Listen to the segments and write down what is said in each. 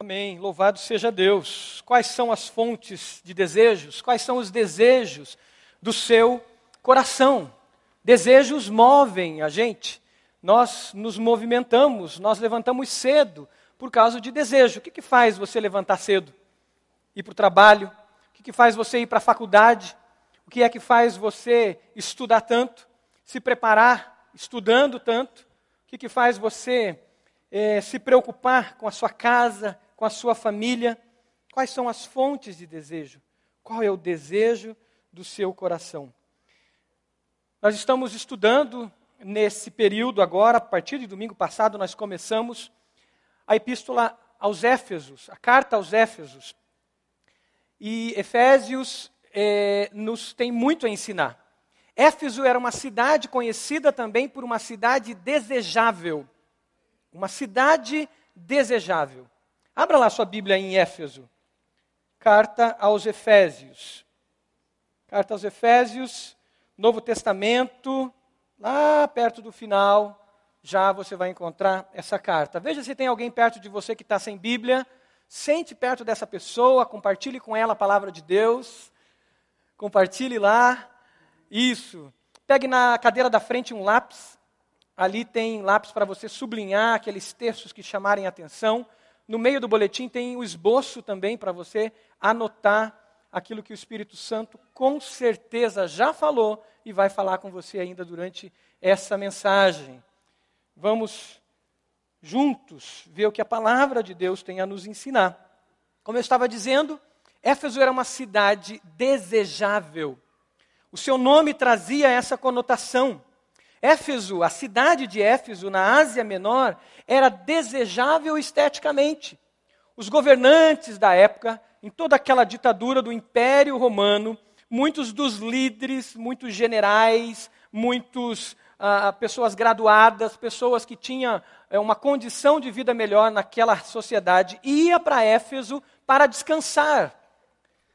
Amém. Louvado seja Deus. Quais são as fontes de desejos? Quais são os desejos do seu coração? Desejos movem a gente. Nós nos movimentamos, nós levantamos cedo por causa de desejo. O que, que faz você levantar cedo? Ir para o trabalho? O que, que faz você ir para a faculdade? O que é que faz você estudar tanto? Se preparar estudando tanto? O que, que faz você eh, se preocupar com a sua casa, com a sua família? Quais são as fontes de desejo? Qual é o desejo do seu coração? Nós estamos estudando nesse período agora, a partir de domingo passado, nós começamos a epístola aos Éfesos, a carta aos Éfesos. E Efésios eh, nos tem muito a ensinar. Éfeso era uma cidade conhecida também por uma cidade desejável. Uma cidade desejável. Abra lá sua Bíblia em Éfeso. Carta aos Efésios. Carta aos Efésios, Novo Testamento, lá perto do final, já você vai encontrar essa carta. Veja se tem alguém perto de você que está sem Bíblia. Sente perto dessa pessoa, compartilhe com ela a palavra de Deus. Compartilhe lá. Isso. Pegue na cadeira da frente um lápis. Ali tem lápis para você sublinhar aqueles textos que chamarem atenção. No meio do boletim tem o esboço também para você anotar aquilo que o Espírito Santo com certeza já falou e vai falar com você ainda durante essa mensagem. Vamos juntos ver o que a palavra de Deus tem a nos ensinar. Como eu estava dizendo, Éfeso era uma cidade desejável. O seu nome trazia essa conotação. Éfeso, a cidade de Éfeso, na Ásia Menor, era desejável esteticamente. Os governantes da época, em toda aquela ditadura do Império Romano, muitos dos líderes, muitos generais, muitas ah, pessoas graduadas, pessoas que tinham eh, uma condição de vida melhor naquela sociedade, ia para Éfeso para descansar.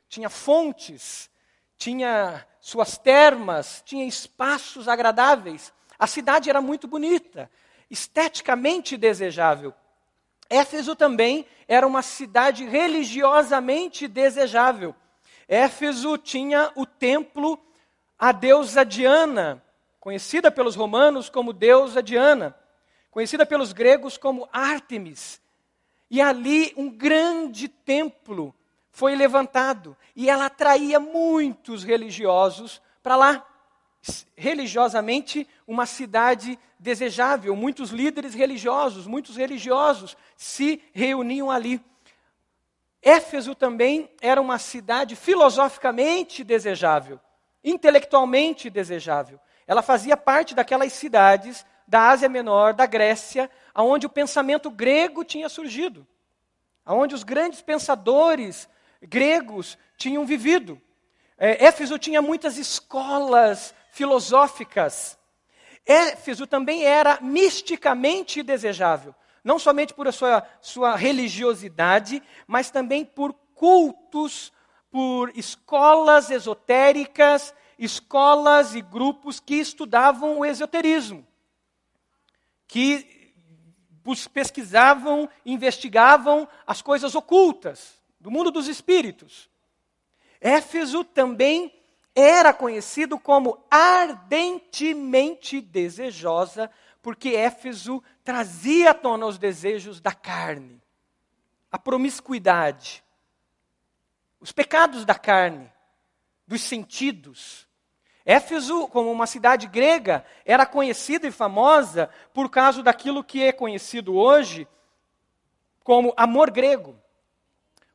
Tinha fontes, tinha suas termas, tinha espaços agradáveis. A cidade era muito bonita, esteticamente desejável. Éfeso também era uma cidade religiosamente desejável. Éfeso tinha o templo a deusa Diana, conhecida pelos romanos como deusa Diana, conhecida pelos gregos como Ártemis. E ali um grande templo foi levantado e ela atraía muitos religiosos para lá. Religiosamente, uma cidade desejável, muitos líderes religiosos, muitos religiosos se reuniam ali. Éfeso também era uma cidade filosoficamente desejável, intelectualmente desejável. Ela fazia parte daquelas cidades da Ásia Menor, da Grécia, aonde o pensamento grego tinha surgido, aonde os grandes pensadores gregos tinham vivido. É, Éfeso tinha muitas escolas filosóficas. Éfeso também era misticamente desejável, não somente por sua, sua religiosidade, mas também por cultos, por escolas esotéricas, escolas e grupos que estudavam o esoterismo, que pesquisavam, investigavam as coisas ocultas do mundo dos espíritos. Éfeso também era conhecido como ardentemente desejosa, porque Éfeso trazia à tona os desejos da carne, a promiscuidade, os pecados da carne, dos sentidos. Éfeso, como uma cidade grega, era conhecida e famosa por causa daquilo que é conhecido hoje como amor grego.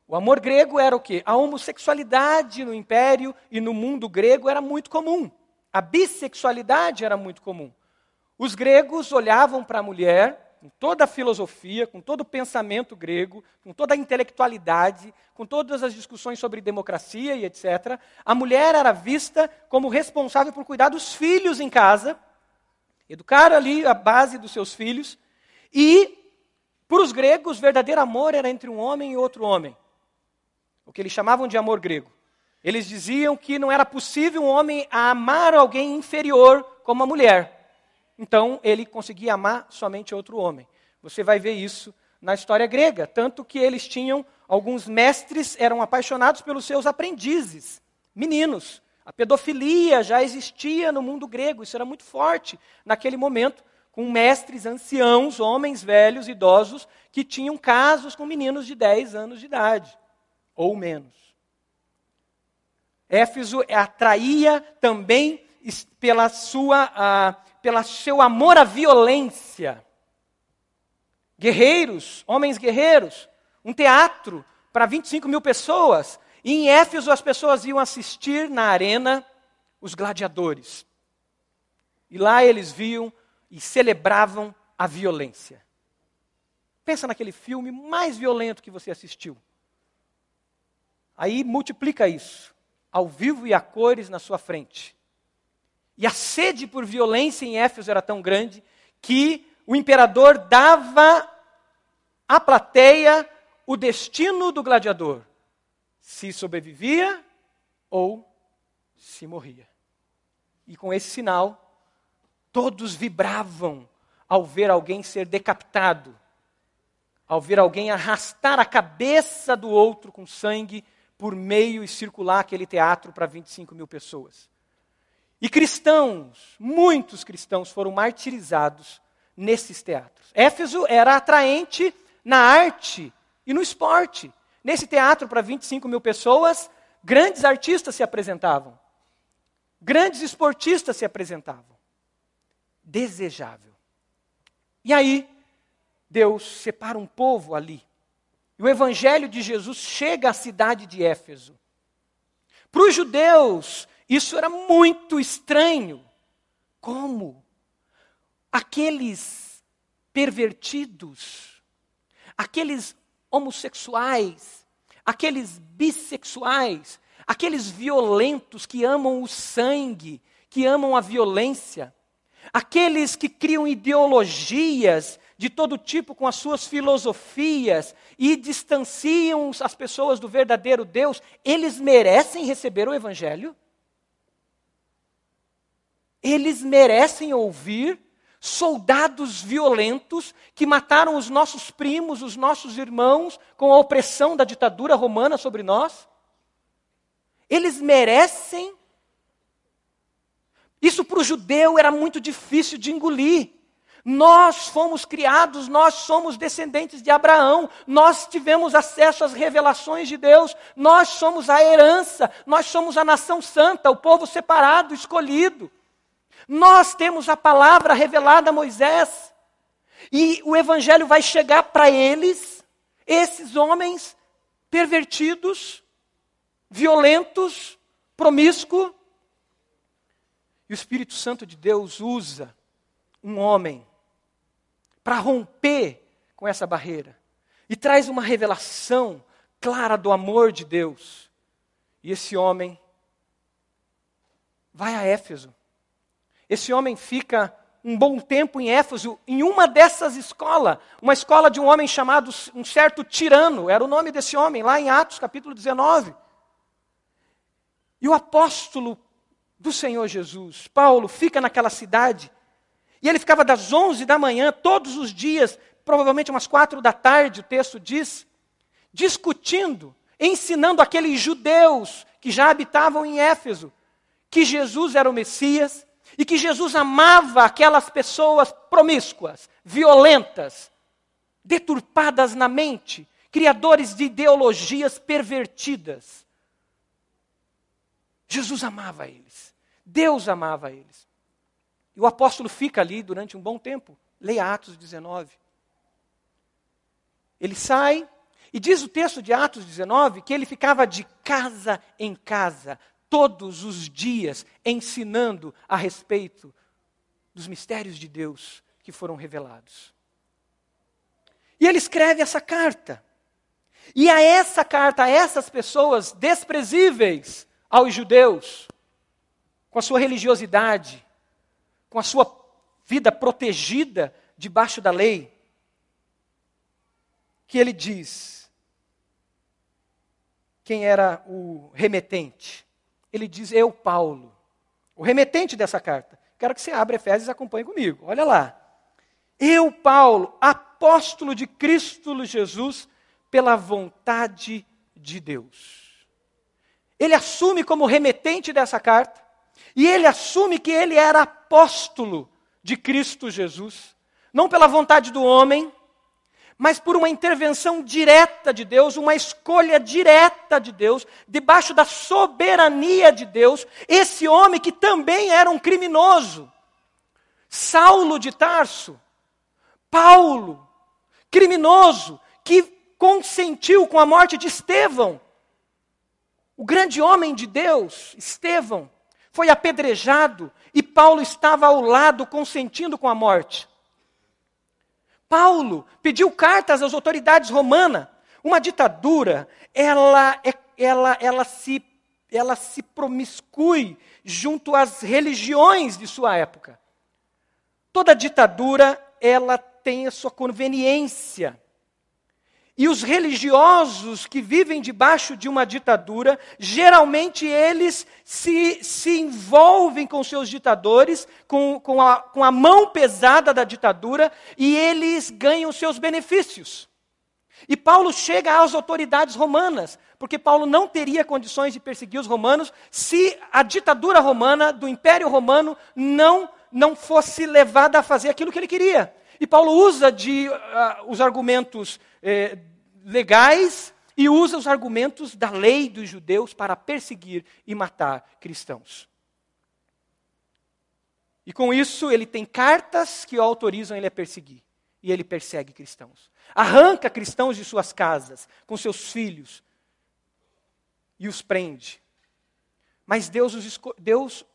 O amor grego era o quê? A homossexualidade no império e no mundo grego era muito comum. A bissexualidade era muito comum. Os gregos olhavam para a mulher, com toda a filosofia, com todo o pensamento grego, com toda a intelectualidade, com todas as discussões sobre democracia e etc. A mulher era vista como responsável por cuidar dos filhos em casa, educar ali a base dos seus filhos, e, para os gregos, verdadeiro amor era entre um homem e outro homem o que eles chamavam de amor grego. Eles diziam que não era possível um homem amar alguém inferior como a mulher. Então, ele conseguia amar somente outro homem. Você vai ver isso na história grega, tanto que eles tinham alguns mestres eram apaixonados pelos seus aprendizes, meninos. A pedofilia já existia no mundo grego, isso era muito forte naquele momento, com mestres anciãos, homens velhos, idosos, que tinham casos com meninos de 10 anos de idade, ou menos. Éfeso atraía também pela sua, uh, pela seu amor à violência. Guerreiros, homens guerreiros, um teatro para 25 mil pessoas, e em Éfeso as pessoas iam assistir na arena os gladiadores. E lá eles viam e celebravam a violência. Pensa naquele filme mais violento que você assistiu. Aí multiplica isso, ao vivo e a cores na sua frente. E a sede por violência em Éfeso era tão grande que o imperador dava à plateia o destino do gladiador: se sobrevivia ou se morria. E com esse sinal, todos vibravam ao ver alguém ser decapitado, ao ver alguém arrastar a cabeça do outro com sangue por meio e circular aquele teatro para 25 mil pessoas. E cristãos, muitos cristãos foram martirizados nesses teatros. Éfeso era atraente na arte e no esporte. Nesse teatro para 25 mil pessoas, grandes artistas se apresentavam, grandes esportistas se apresentavam. Desejável. E aí, Deus separa um povo ali. E o evangelho de Jesus chega à cidade de Éfeso. Para os judeus, isso era muito estranho. Como? Aqueles pervertidos, aqueles homossexuais, aqueles bissexuais, aqueles violentos que amam o sangue, que amam a violência, aqueles que criam ideologias de todo tipo com as suas filosofias e distanciam as pessoas do verdadeiro Deus, eles merecem receber o Evangelho? Eles merecem ouvir soldados violentos que mataram os nossos primos, os nossos irmãos, com a opressão da ditadura romana sobre nós? Eles merecem. Isso para o judeu era muito difícil de engolir. Nós fomos criados, nós somos descendentes de Abraão, nós tivemos acesso às revelações de Deus, nós somos a herança, nós somos a nação santa, o povo separado, escolhido. Nós temos a palavra revelada a Moisés. E o evangelho vai chegar para eles, esses homens pervertidos, violentos, promíscuos. E o Espírito Santo de Deus usa um homem para romper com essa barreira e traz uma revelação clara do amor de Deus. E esse homem vai a Éfeso esse homem fica um bom tempo em Éfeso, em uma dessas escolas, uma escola de um homem chamado um certo tirano, era o nome desse homem, lá em Atos capítulo 19. E o apóstolo do Senhor Jesus, Paulo, fica naquela cidade, e ele ficava das 11 da manhã, todos os dias, provavelmente umas quatro da tarde, o texto diz, discutindo, ensinando aqueles judeus que já habitavam em Éfeso, que Jesus era o Messias, e que Jesus amava aquelas pessoas promíscuas, violentas, deturpadas na mente, criadores de ideologias pervertidas. Jesus amava eles. Deus amava eles. E o apóstolo fica ali durante um bom tempo. Leia Atos 19. Ele sai, e diz o texto de Atos 19 que ele ficava de casa em casa, todos os dias ensinando a respeito dos mistérios de Deus que foram revelados. E ele escreve essa carta. E a essa carta, a essas pessoas desprezíveis aos judeus, com a sua religiosidade, com a sua vida protegida debaixo da lei, que ele diz quem era o remetente. Ele diz: Eu, Paulo, o remetente dessa carta. Quero que você abra Efésios e acompanhe comigo. Olha lá. Eu, Paulo, apóstolo de Cristo Jesus pela vontade de Deus. Ele assume como remetente dessa carta, e ele assume que ele era apóstolo de Cristo Jesus, não pela vontade do homem, mas por uma intervenção direta de Deus, uma escolha direta de Deus, debaixo da soberania de Deus, esse homem que também era um criminoso, Saulo de Tarso, Paulo, criminoso, que consentiu com a morte de Estevão, o grande homem de Deus, Estevão, foi apedrejado e Paulo estava ao lado consentindo com a morte. Paulo pediu cartas às autoridades romanas. Uma ditadura, ela, é, ela, ela, se, ela se promiscui junto às religiões de sua época. Toda ditadura, ela tem a sua conveniência. E os religiosos que vivem debaixo de uma ditadura, geralmente eles se, se envolvem com seus ditadores, com, com, a, com a mão pesada da ditadura, e eles ganham seus benefícios. E Paulo chega às autoridades romanas, porque Paulo não teria condições de perseguir os romanos se a ditadura romana, do Império Romano, não, não fosse levada a fazer aquilo que ele queria. E Paulo usa de, uh, os argumentos eh, legais e usa os argumentos da lei dos judeus para perseguir e matar cristãos. E com isso, ele tem cartas que o autorizam ele a perseguir. E ele persegue cristãos. Arranca cristãos de suas casas, com seus filhos, e os prende. Mas Deus, esco Deus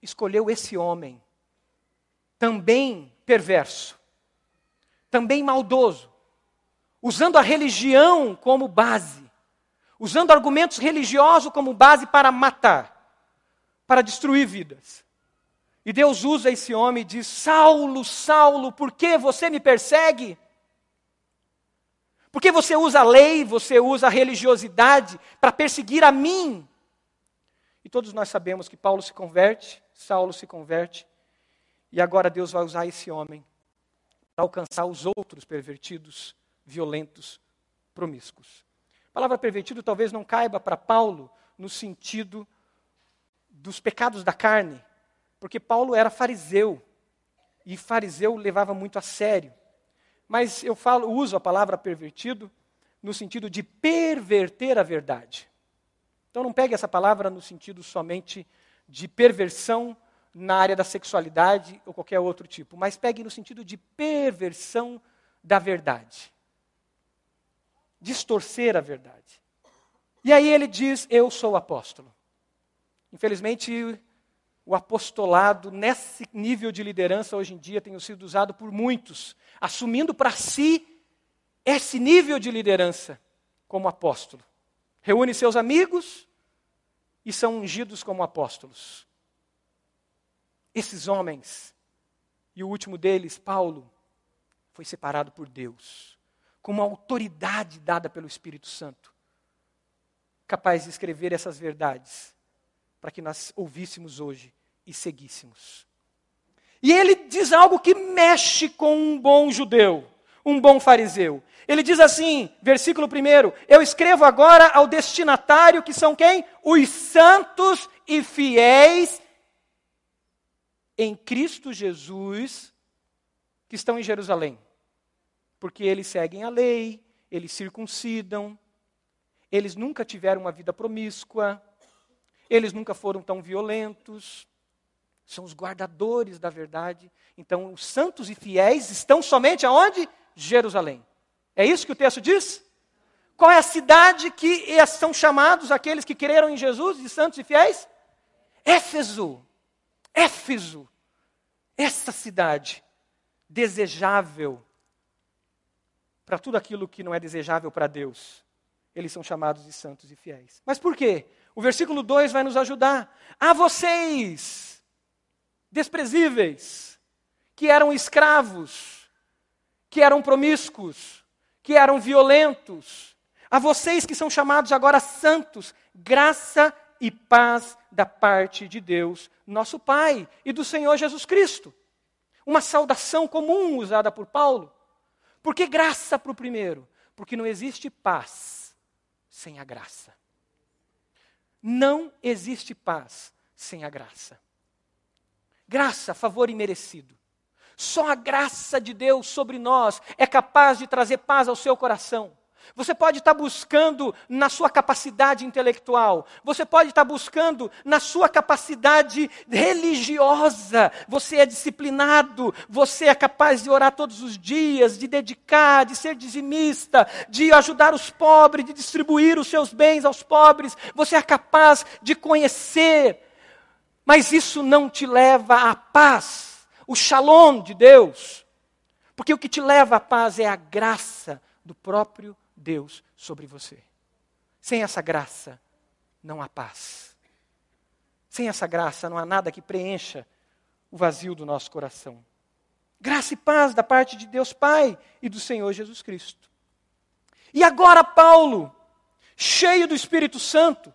escolheu esse homem, também perverso, também maldoso, usando a religião como base, usando argumentos religiosos como base para matar, para destruir vidas. E Deus usa esse homem e diz: Saulo, Saulo, por que você me persegue? Porque você usa a lei, você usa a religiosidade para perseguir a mim. E todos nós sabemos que Paulo se converte, Saulo se converte, e agora Deus vai usar esse homem para alcançar os outros pervertidos violentos, promíscuos. A palavra pervertido talvez não caiba para Paulo no sentido dos pecados da carne, porque Paulo era fariseu e fariseu levava muito a sério. Mas eu falo, uso a palavra pervertido no sentido de perverter a verdade. Então não pegue essa palavra no sentido somente de perversão na área da sexualidade ou qualquer outro tipo, mas pegue no sentido de perversão da verdade distorcer a verdade. E aí ele diz: Eu sou apóstolo. Infelizmente, o apostolado, nesse nível de liderança hoje em dia, tem sido usado por muitos, assumindo para si esse nível de liderança como apóstolo. Reúne seus amigos e são ungidos como apóstolos. Esses homens, e o último deles, Paulo, foi separado por Deus com uma autoridade dada pelo Espírito Santo, capaz de escrever essas verdades para que nós ouvíssemos hoje e seguíssemos. E ele diz algo que mexe com um bom judeu, um bom fariseu. Ele diz assim, versículo 1: Eu escrevo agora ao destinatário, que são quem? Os santos e fiéis em Cristo Jesus, que estão em Jerusalém porque eles seguem a lei, eles circuncidam, eles nunca tiveram uma vida promíscua, eles nunca foram tão violentos, são os guardadores da verdade. Então, os santos e fiéis estão somente aonde? Jerusalém. É isso que o texto diz? Qual é a cidade que são chamados aqueles que creram em Jesus de santos e fiéis? Éfeso. Éfeso. Essa cidade desejável para tudo aquilo que não é desejável para Deus. Eles são chamados de santos e fiéis. Mas por quê? O versículo 2 vai nos ajudar. A vocês, desprezíveis, que eram escravos, que eram promíscuos, que eram violentos, a vocês que são chamados agora santos, graça e paz da parte de Deus, nosso Pai, e do Senhor Jesus Cristo. Uma saudação comum usada por Paulo. Por que graça para o primeiro? Porque não existe paz sem a graça. Não existe paz sem a graça. Graça, favor imerecido. Só a graça de Deus sobre nós é capaz de trazer paz ao seu coração. Você pode estar buscando na sua capacidade intelectual, você pode estar buscando na sua capacidade religiosa. Você é disciplinado, você é capaz de orar todos os dias, de dedicar, de ser dizimista, de ajudar os pobres, de distribuir os seus bens aos pobres. Você é capaz de conhecer, mas isso não te leva à paz, o shalom de Deus. Porque o que te leva à paz é a graça do próprio Deus sobre você. Sem essa graça, não há paz. Sem essa graça, não há nada que preencha o vazio do nosso coração. Graça e paz da parte de Deus Pai e do Senhor Jesus Cristo. E agora, Paulo, cheio do Espírito Santo,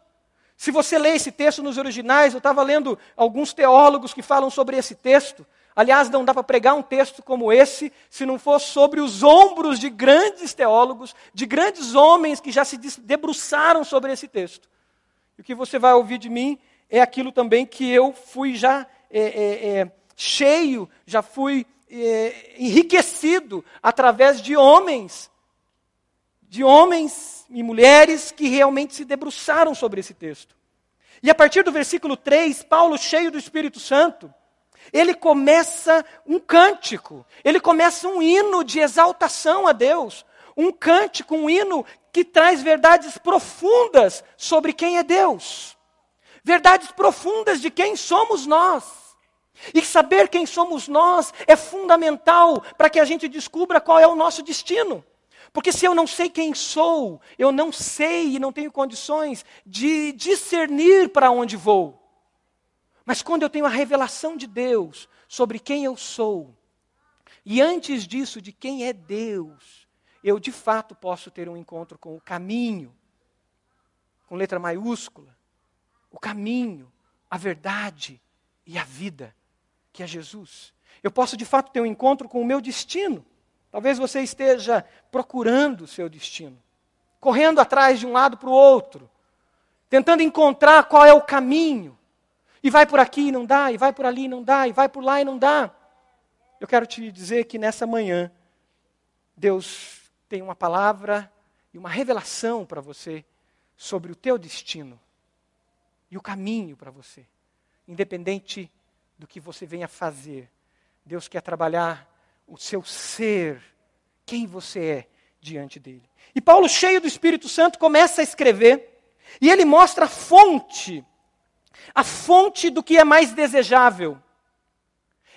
se você lê esse texto nos originais, eu estava lendo alguns teólogos que falam sobre esse texto. Aliás, não dá para pregar um texto como esse se não for sobre os ombros de grandes teólogos, de grandes homens que já se debruçaram sobre esse texto. E o que você vai ouvir de mim é aquilo também que eu fui já é, é, é, cheio, já fui é, enriquecido através de homens, de homens e mulheres que realmente se debruçaram sobre esse texto. E a partir do versículo 3, Paulo, cheio do Espírito Santo, ele começa um cântico, ele começa um hino de exaltação a Deus, um cântico, um hino que traz verdades profundas sobre quem é Deus, verdades profundas de quem somos nós. E saber quem somos nós é fundamental para que a gente descubra qual é o nosso destino. Porque se eu não sei quem sou, eu não sei e não tenho condições de discernir para onde vou. Mas quando eu tenho a revelação de Deus sobre quem eu sou, e antes disso, de quem é Deus, eu de fato posso ter um encontro com o caminho, com letra maiúscula, o caminho, a verdade e a vida, que é Jesus. Eu posso de fato ter um encontro com o meu destino. Talvez você esteja procurando o seu destino, correndo atrás de um lado para o outro, tentando encontrar qual é o caminho. E vai por aqui e não dá, e vai por ali e não dá, e vai por lá e não dá. Eu quero te dizer que nessa manhã, Deus tem uma palavra e uma revelação para você sobre o teu destino e o caminho para você. Independente do que você venha fazer, Deus quer trabalhar o seu ser, quem você é diante dele. E Paulo, cheio do Espírito Santo, começa a escrever, e ele mostra a fonte a fonte do que é mais desejável.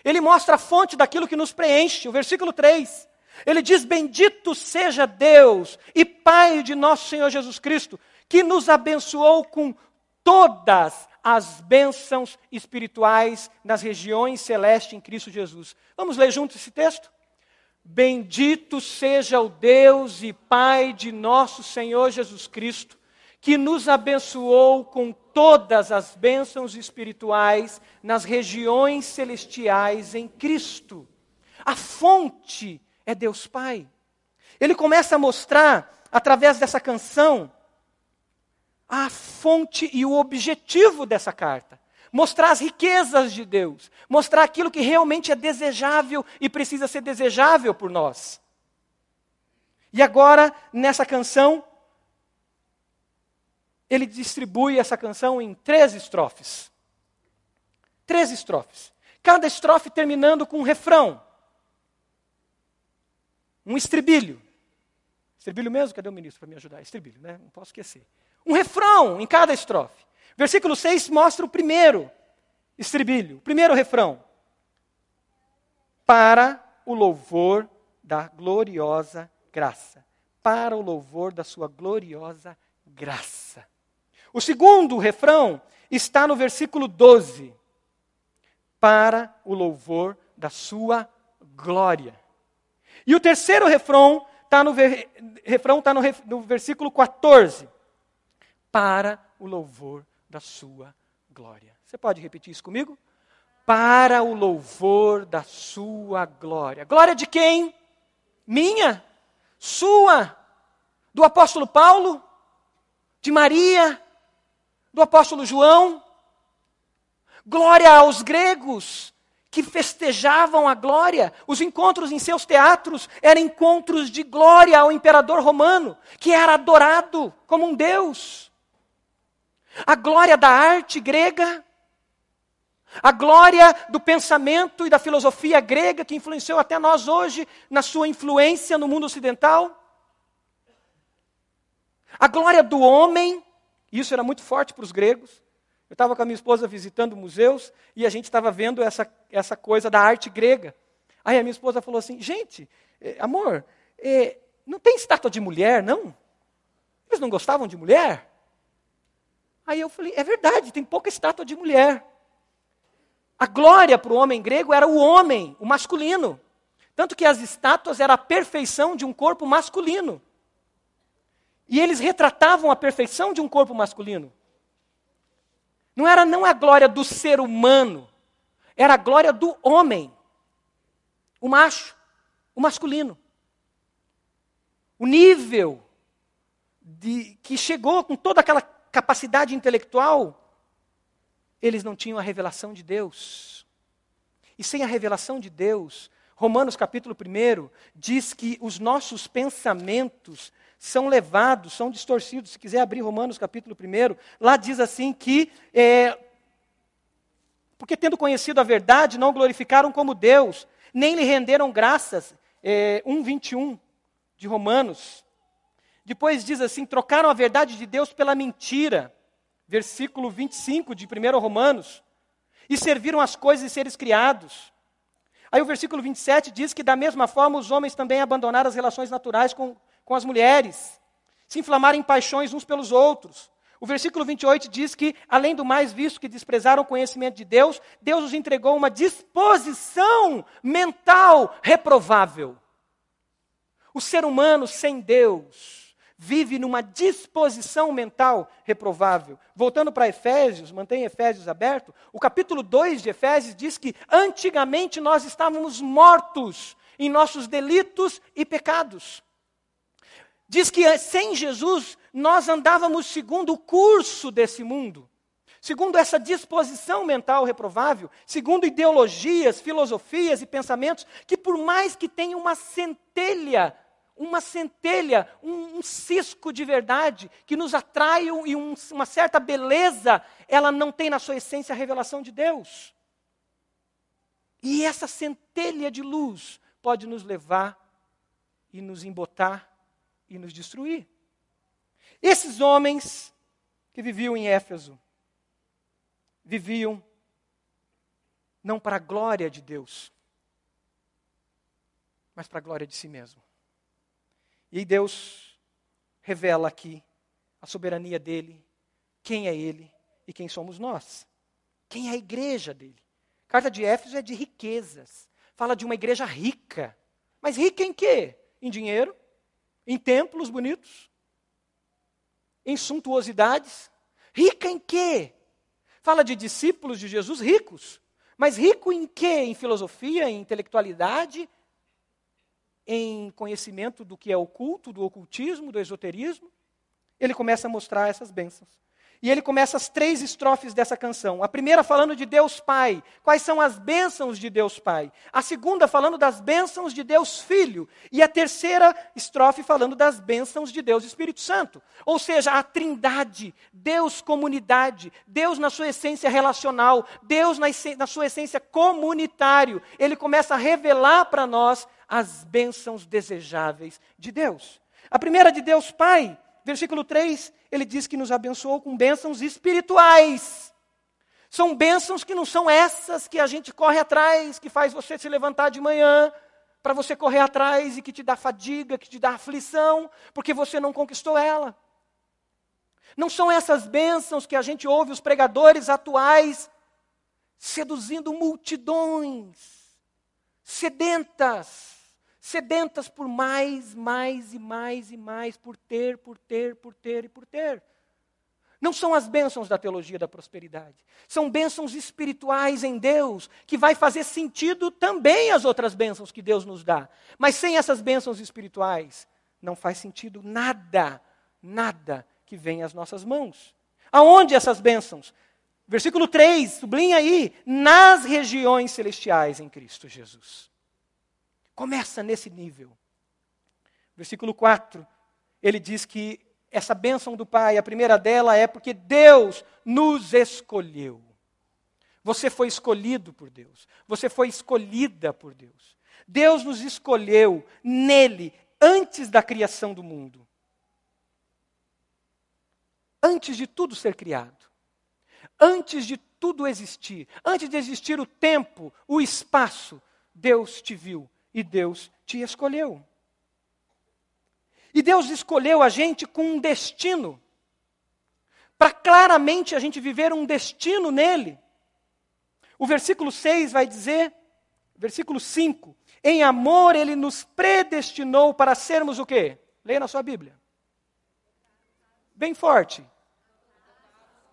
Ele mostra a fonte daquilo que nos preenche. O versículo 3. Ele diz: Bendito seja Deus e Pai de nosso Senhor Jesus Cristo, que nos abençoou com todas as bênçãos espirituais nas regiões celestes em Cristo Jesus. Vamos ler juntos esse texto? Bendito seja o Deus e Pai de nosso Senhor Jesus Cristo, que nos abençoou com todas as bênçãos espirituais nas regiões celestiais em Cristo. A fonte é Deus Pai. Ele começa a mostrar, através dessa canção, a fonte e o objetivo dessa carta. Mostrar as riquezas de Deus. Mostrar aquilo que realmente é desejável e precisa ser desejável por nós. E agora, nessa canção, ele distribui essa canção em três estrofes. Três estrofes. Cada estrofe terminando com um refrão. Um estribilho. Estribilho mesmo? Cadê o ministro para me ajudar? Estribilho, né? Não posso esquecer. Um refrão em cada estrofe. Versículo 6 mostra o primeiro estribilho, o primeiro refrão. Para o louvor da gloriosa graça. Para o louvor da sua gloriosa graça. O segundo refrão está no versículo 12. Para o louvor da sua glória. E o terceiro refrão está no, ver, refrão tá no, no versículo 14. Para o louvor da sua glória. Você pode repetir isso comigo? Para o louvor da sua glória. Glória de quem? minha, sua, do apóstolo Paulo, de Maria, do apóstolo João. Glória aos gregos que festejavam a glória. Os encontros em seus teatros eram encontros de glória ao imperador romano, que era adorado como um deus. A glória da arte grega, a glória do pensamento e da filosofia grega que influenciou até nós hoje na sua influência no mundo ocidental. A glória do homem, isso era muito forte para os gregos. Eu estava com a minha esposa visitando museus e a gente estava vendo essa, essa coisa da arte grega. Aí a minha esposa falou assim: gente, eh, amor, eh, não tem estátua de mulher, não? Eles não gostavam de mulher? Aí eu falei: é verdade, tem pouca estátua de mulher. A glória para o homem grego era o homem, o masculino. Tanto que as estátuas eram a perfeição de um corpo masculino. E eles retratavam a perfeição de um corpo masculino. Não era não a glória do ser humano, era a glória do homem, o macho, o masculino. O nível de que chegou com toda aquela capacidade intelectual, eles não tinham a revelação de Deus. E sem a revelação de Deus, Romanos capítulo 1 diz que os nossos pensamentos são levados, são distorcidos. Se quiser abrir Romanos capítulo 1, lá diz assim que, é, porque tendo conhecido a verdade, não glorificaram como Deus, nem lhe renderam graças. É, 1,21 de Romanos. Depois diz assim: trocaram a verdade de Deus pela mentira. Versículo 25 de 1 Romanos. E serviram as coisas e seres criados. Aí o versículo 27 diz que, da mesma forma, os homens também abandonaram as relações naturais com, com as mulheres, se inflamarem em paixões uns pelos outros. O versículo 28 diz que, além do mais, visto que desprezaram o conhecimento de Deus, Deus os entregou uma disposição mental reprovável. O ser humano sem Deus vive numa disposição mental reprovável. Voltando para Efésios, mantém Efésios aberto, o capítulo 2 de Efésios diz que antigamente nós estávamos mortos em nossos delitos e pecados. Diz que sem Jesus nós andávamos segundo o curso desse mundo, segundo essa disposição mental reprovável, segundo ideologias, filosofias e pensamentos que, por mais que tenham uma centelha, uma centelha, um, um cisco de verdade que nos atrai e um, uma certa beleza, ela não tem na sua essência a revelação de Deus. E essa centelha de luz pode nos levar e nos embotar e nos destruir. Esses homens que viviam em Éfeso, viviam não para a glória de Deus, mas para a glória de si mesmo. E Deus revela aqui a soberania dele, quem é ele e quem somos nós. Quem é a igreja dele? A carta de Éfeso é de riquezas. Fala de uma igreja rica. Mas rica em quê? Em dinheiro, em templos bonitos, em suntuosidades. Rica em quê? Fala de discípulos de Jesus ricos. Mas rico em quê? Em filosofia, em intelectualidade, em conhecimento do que é oculto, do ocultismo, do esoterismo. Ele começa a mostrar essas bênçãos. E ele começa as três estrofes dessa canção. A primeira falando de Deus Pai, quais são as bênçãos de Deus Pai. A segunda falando das bênçãos de Deus Filho. E a terceira estrofe falando das bênçãos de Deus Espírito Santo. Ou seja, a trindade, Deus comunidade, Deus na sua essência relacional, Deus na, na sua essência comunitário. Ele começa a revelar para nós as bênçãos desejáveis de Deus. A primeira de Deus Pai, versículo 3, ele diz que nos abençoou com bênçãos espirituais. São bênçãos que não são essas que a gente corre atrás, que faz você se levantar de manhã, para você correr atrás e que te dá fadiga, que te dá aflição, porque você não conquistou ela. Não são essas bênçãos que a gente ouve os pregadores atuais seduzindo multidões sedentas sedentas por mais, mais e mais e mais, por ter, por ter, por ter e por ter. Não são as bênçãos da teologia da prosperidade. São bênçãos espirituais em Deus, que vai fazer sentido também as outras bênçãos que Deus nos dá. Mas sem essas bênçãos espirituais, não faz sentido nada, nada que vem às nossas mãos. Aonde essas bênçãos? Versículo 3, sublinha aí, nas regiões celestiais em Cristo Jesus. Começa nesse nível. Versículo 4, ele diz que essa bênção do Pai, a primeira dela é porque Deus nos escolheu. Você foi escolhido por Deus. Você foi escolhida por Deus. Deus nos escolheu nele antes da criação do mundo. Antes de tudo ser criado. Antes de tudo existir. Antes de existir o tempo, o espaço, Deus te viu e Deus te escolheu. E Deus escolheu a gente com um destino, para claramente a gente viver um destino nele. O versículo 6 vai dizer, versículo 5, em amor ele nos predestinou para sermos o quê? Leia na sua Bíblia. Bem forte.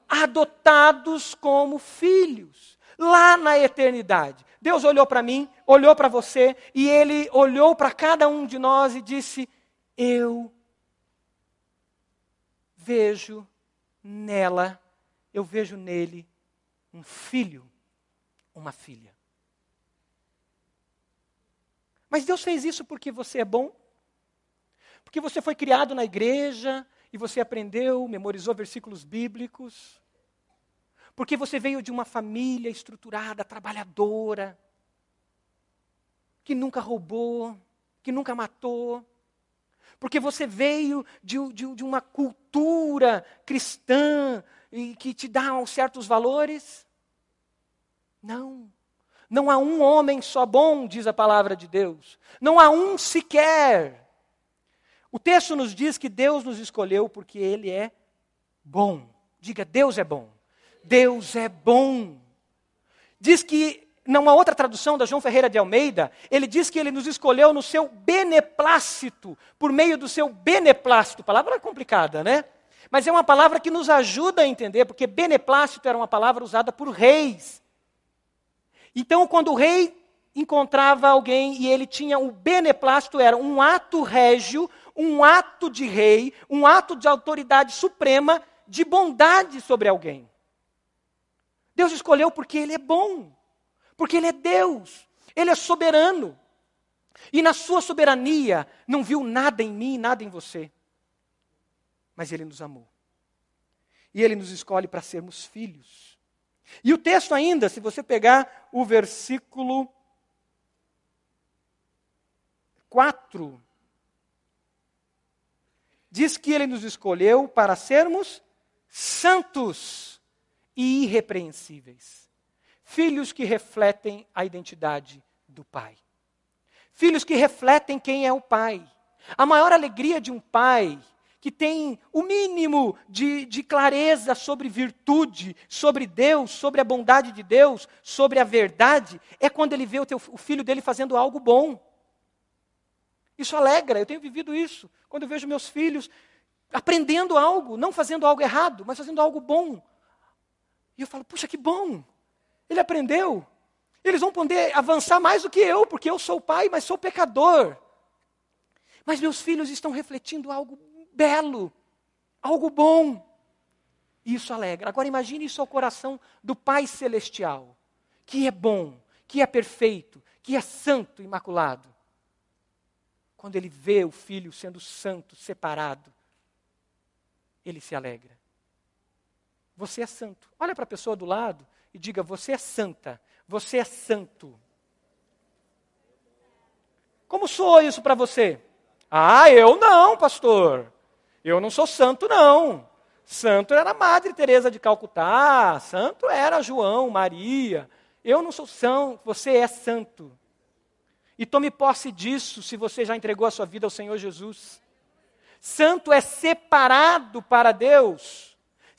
Adotados como filhos, lá na eternidade. Deus olhou para mim, olhou para você, e ele olhou para cada um de nós e disse: eu vejo nela, eu vejo nele um filho, uma filha. Mas Deus fez isso porque você é bom? Porque você foi criado na igreja e você aprendeu, memorizou versículos bíblicos? Porque você veio de uma família estruturada, trabalhadora, que nunca roubou, que nunca matou, porque você veio de, de, de uma cultura cristã e que te dá certos valores? Não. Não há um homem só bom, diz a palavra de Deus. Não há um sequer. O texto nos diz que Deus nos escolheu porque Ele é bom. Diga, Deus é bom. Deus é bom. Diz que numa outra tradução da João Ferreira de Almeida, ele diz que ele nos escolheu no seu beneplácito, por meio do seu beneplácito. Palavra complicada, né? Mas é uma palavra que nos ajuda a entender, porque beneplácito era uma palavra usada por reis. Então, quando o rei encontrava alguém e ele tinha o beneplácito, era um ato régio, um ato de rei, um ato de autoridade suprema, de bondade sobre alguém. Deus escolheu porque ele é bom. Porque Ele é Deus, Ele é soberano. E na Sua soberania não viu nada em mim, nada em você. Mas Ele nos amou. E Ele nos escolhe para sermos filhos. E o texto ainda, se você pegar o versículo 4, diz que Ele nos escolheu para sermos santos e irrepreensíveis. Filhos que refletem a identidade do pai. Filhos que refletem quem é o pai. A maior alegria de um pai que tem o mínimo de, de, clareza sobre virtude, sobre Deus, sobre a bondade de Deus, sobre a verdade, é quando ele vê o, teu, o filho dele fazendo algo bom. Isso alegra, eu tenho vivido isso. Quando eu vejo meus filhos aprendendo algo, não fazendo algo errado, mas fazendo algo bom. E eu falo, puxa, que bom. Ele aprendeu. Eles vão poder avançar mais do que eu, porque eu sou pai, mas sou pecador. Mas meus filhos estão refletindo algo belo, algo bom. E isso alegra. Agora imagine isso ao coração do Pai Celestial, que é bom, que é perfeito, que é santo, imaculado. Quando ele vê o filho sendo santo, separado, ele se alegra. Você é santo. Olha para a pessoa do lado e diga: Você é santa, você é santo. Como soa isso para você? Ah, eu não, pastor. Eu não sou santo, não. Santo era Madre Teresa de Calcutá, santo era João, Maria. Eu não sou santo, você é santo. E tome posse disso se você já entregou a sua vida ao Senhor Jesus. Santo é separado para Deus.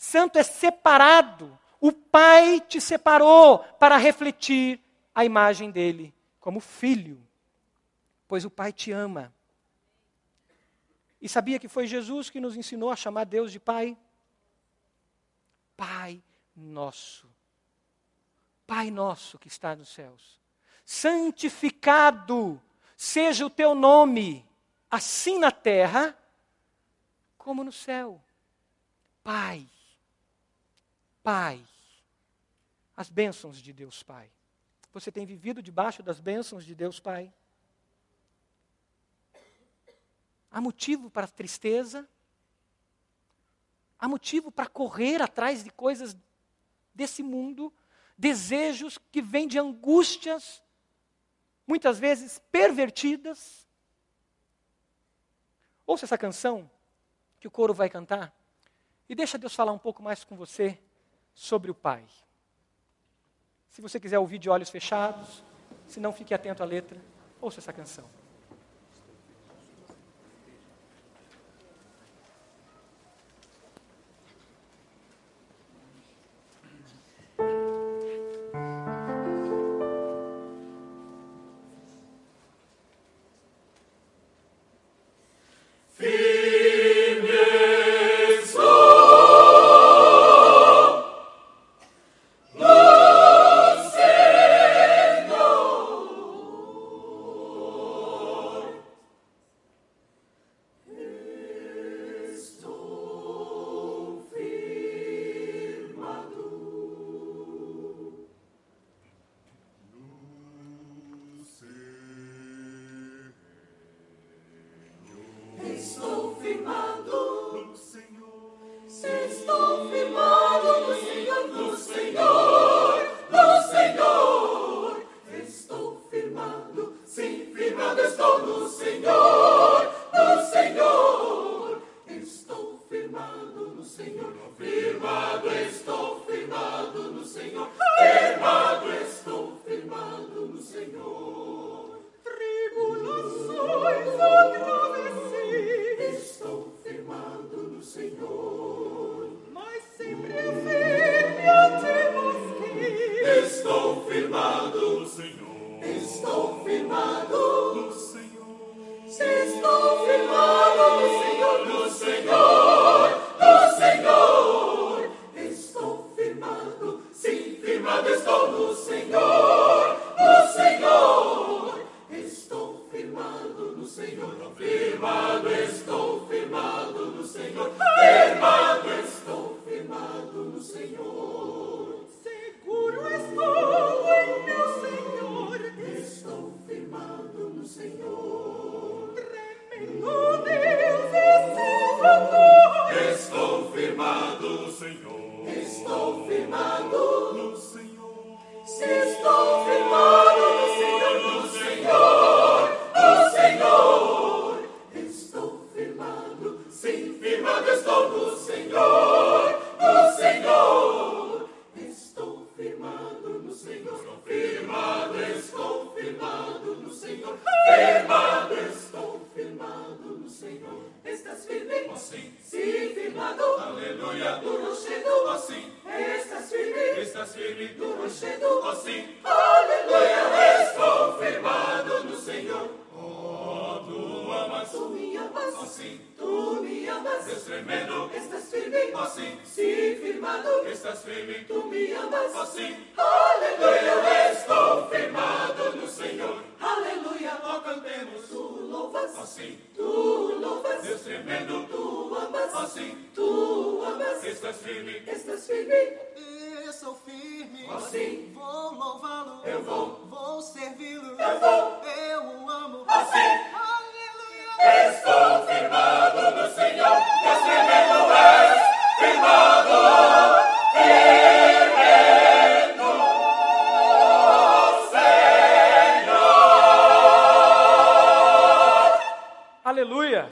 Santo é separado. O Pai te separou para refletir a imagem dele como filho, pois o Pai te ama. E sabia que foi Jesus que nos ensinou a chamar Deus de Pai? Pai nosso. Pai nosso que está nos céus. Santificado seja o teu nome, assim na terra como no céu. Pai. Pai. As bênçãos de Deus Pai. Você tem vivido debaixo das bênçãos de Deus Pai? Há motivo para tristeza? Há motivo para correr atrás de coisas desse mundo? Desejos que vêm de angústias, muitas vezes pervertidas? Ouça essa canção que o coro vai cantar e deixa Deus falar um pouco mais com você sobre o Pai. Se você quiser ouvir de olhos fechados, se não, fique atento à letra, ouça essa canção.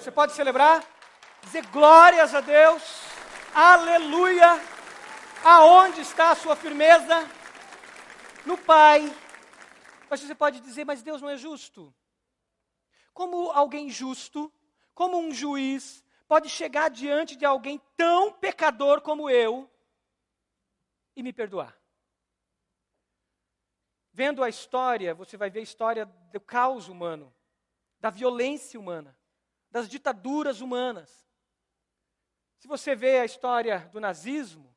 Você pode celebrar? Dizer glórias a Deus. Aleluia. Aonde está a sua firmeza? No Pai. Mas você pode dizer, mas Deus não é justo. Como alguém justo, como um juiz, pode chegar diante de alguém tão pecador como eu e me perdoar? Vendo a história, você vai ver a história do caos humano, da violência humana das ditaduras humanas. Se você vê a história do nazismo,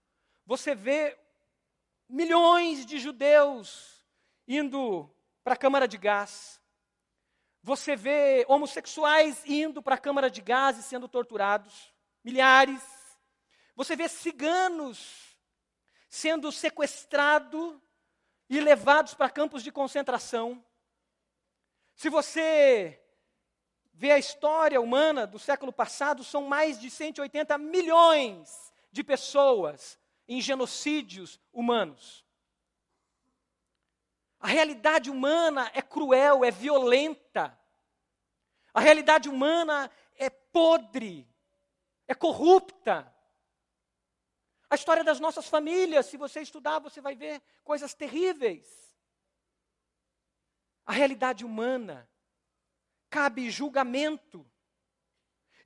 você vê milhões de judeus indo para a câmara de gás. Você vê homossexuais indo para a câmara de gás e sendo torturados, milhares. Você vê ciganos sendo sequestrados e levados para campos de concentração. Se você vê a história humana do século passado, são mais de 180 milhões de pessoas em genocídios humanos. A realidade humana é cruel, é violenta. A realidade humana é podre, é corrupta. A história das nossas famílias, se você estudar, você vai ver coisas terríveis. A realidade humana cabe julgamento.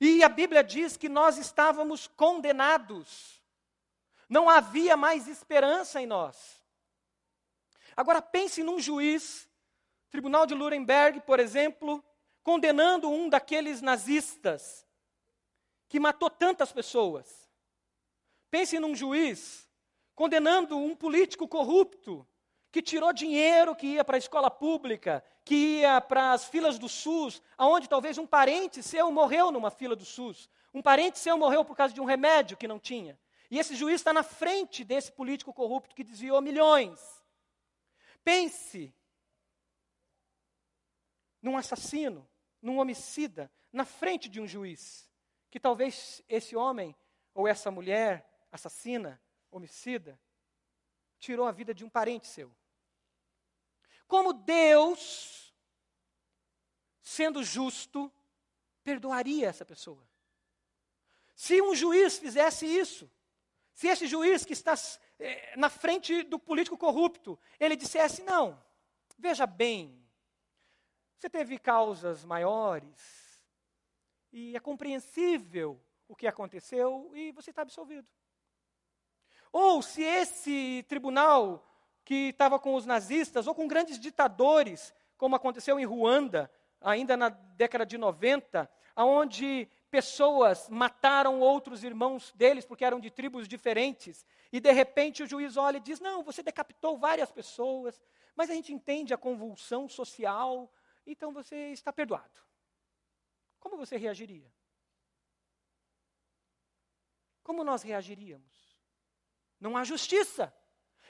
E a Bíblia diz que nós estávamos condenados. Não havia mais esperança em nós. Agora pense num juiz, Tribunal de Nuremberg, por exemplo, condenando um daqueles nazistas que matou tantas pessoas. Pense num juiz condenando um político corrupto que tirou dinheiro que ia para a escola pública, que ia para as filas do SUS, aonde talvez um parente seu morreu numa fila do SUS. Um parente seu morreu por causa de um remédio que não tinha. E esse juiz está na frente desse político corrupto que desviou milhões. Pense num assassino, num homicida, na frente de um juiz, que talvez esse homem ou essa mulher assassina, homicida, tirou a vida de um parente seu. Como Deus, sendo justo, perdoaria essa pessoa? Se um juiz fizesse isso, se esse juiz que está eh, na frente do político corrupto, ele dissesse: não, veja bem, você teve causas maiores, e é compreensível o que aconteceu, e você está absolvido. Ou se esse tribunal que estava com os nazistas ou com grandes ditadores, como aconteceu em Ruanda, ainda na década de 90, onde pessoas mataram outros irmãos deles porque eram de tribos diferentes, e de repente o juiz olha e diz: Não, você decapitou várias pessoas, mas a gente entende a convulsão social, então você está perdoado. Como você reagiria? Como nós reagiríamos? Não há justiça.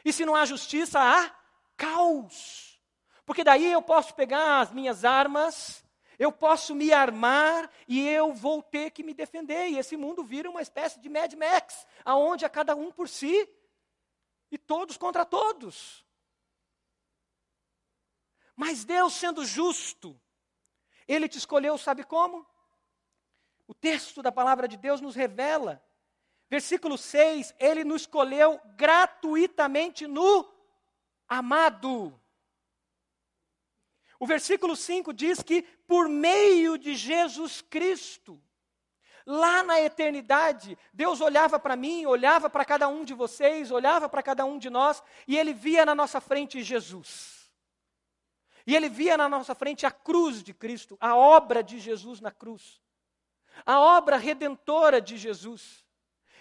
E se não há justiça, há caos. Porque daí eu posso pegar as minhas armas, eu posso me armar e eu vou ter que me defender. E esse mundo vira uma espécie de Mad Max, aonde é cada um por si e todos contra todos. Mas Deus, sendo justo, Ele te escolheu, sabe como? O texto da palavra de Deus nos revela Versículo 6, ele nos escolheu gratuitamente no amado. O versículo 5 diz que por meio de Jesus Cristo, lá na eternidade, Deus olhava para mim, olhava para cada um de vocês, olhava para cada um de nós, e ele via na nossa frente Jesus. E ele via na nossa frente a cruz de Cristo, a obra de Jesus na cruz, a obra redentora de Jesus.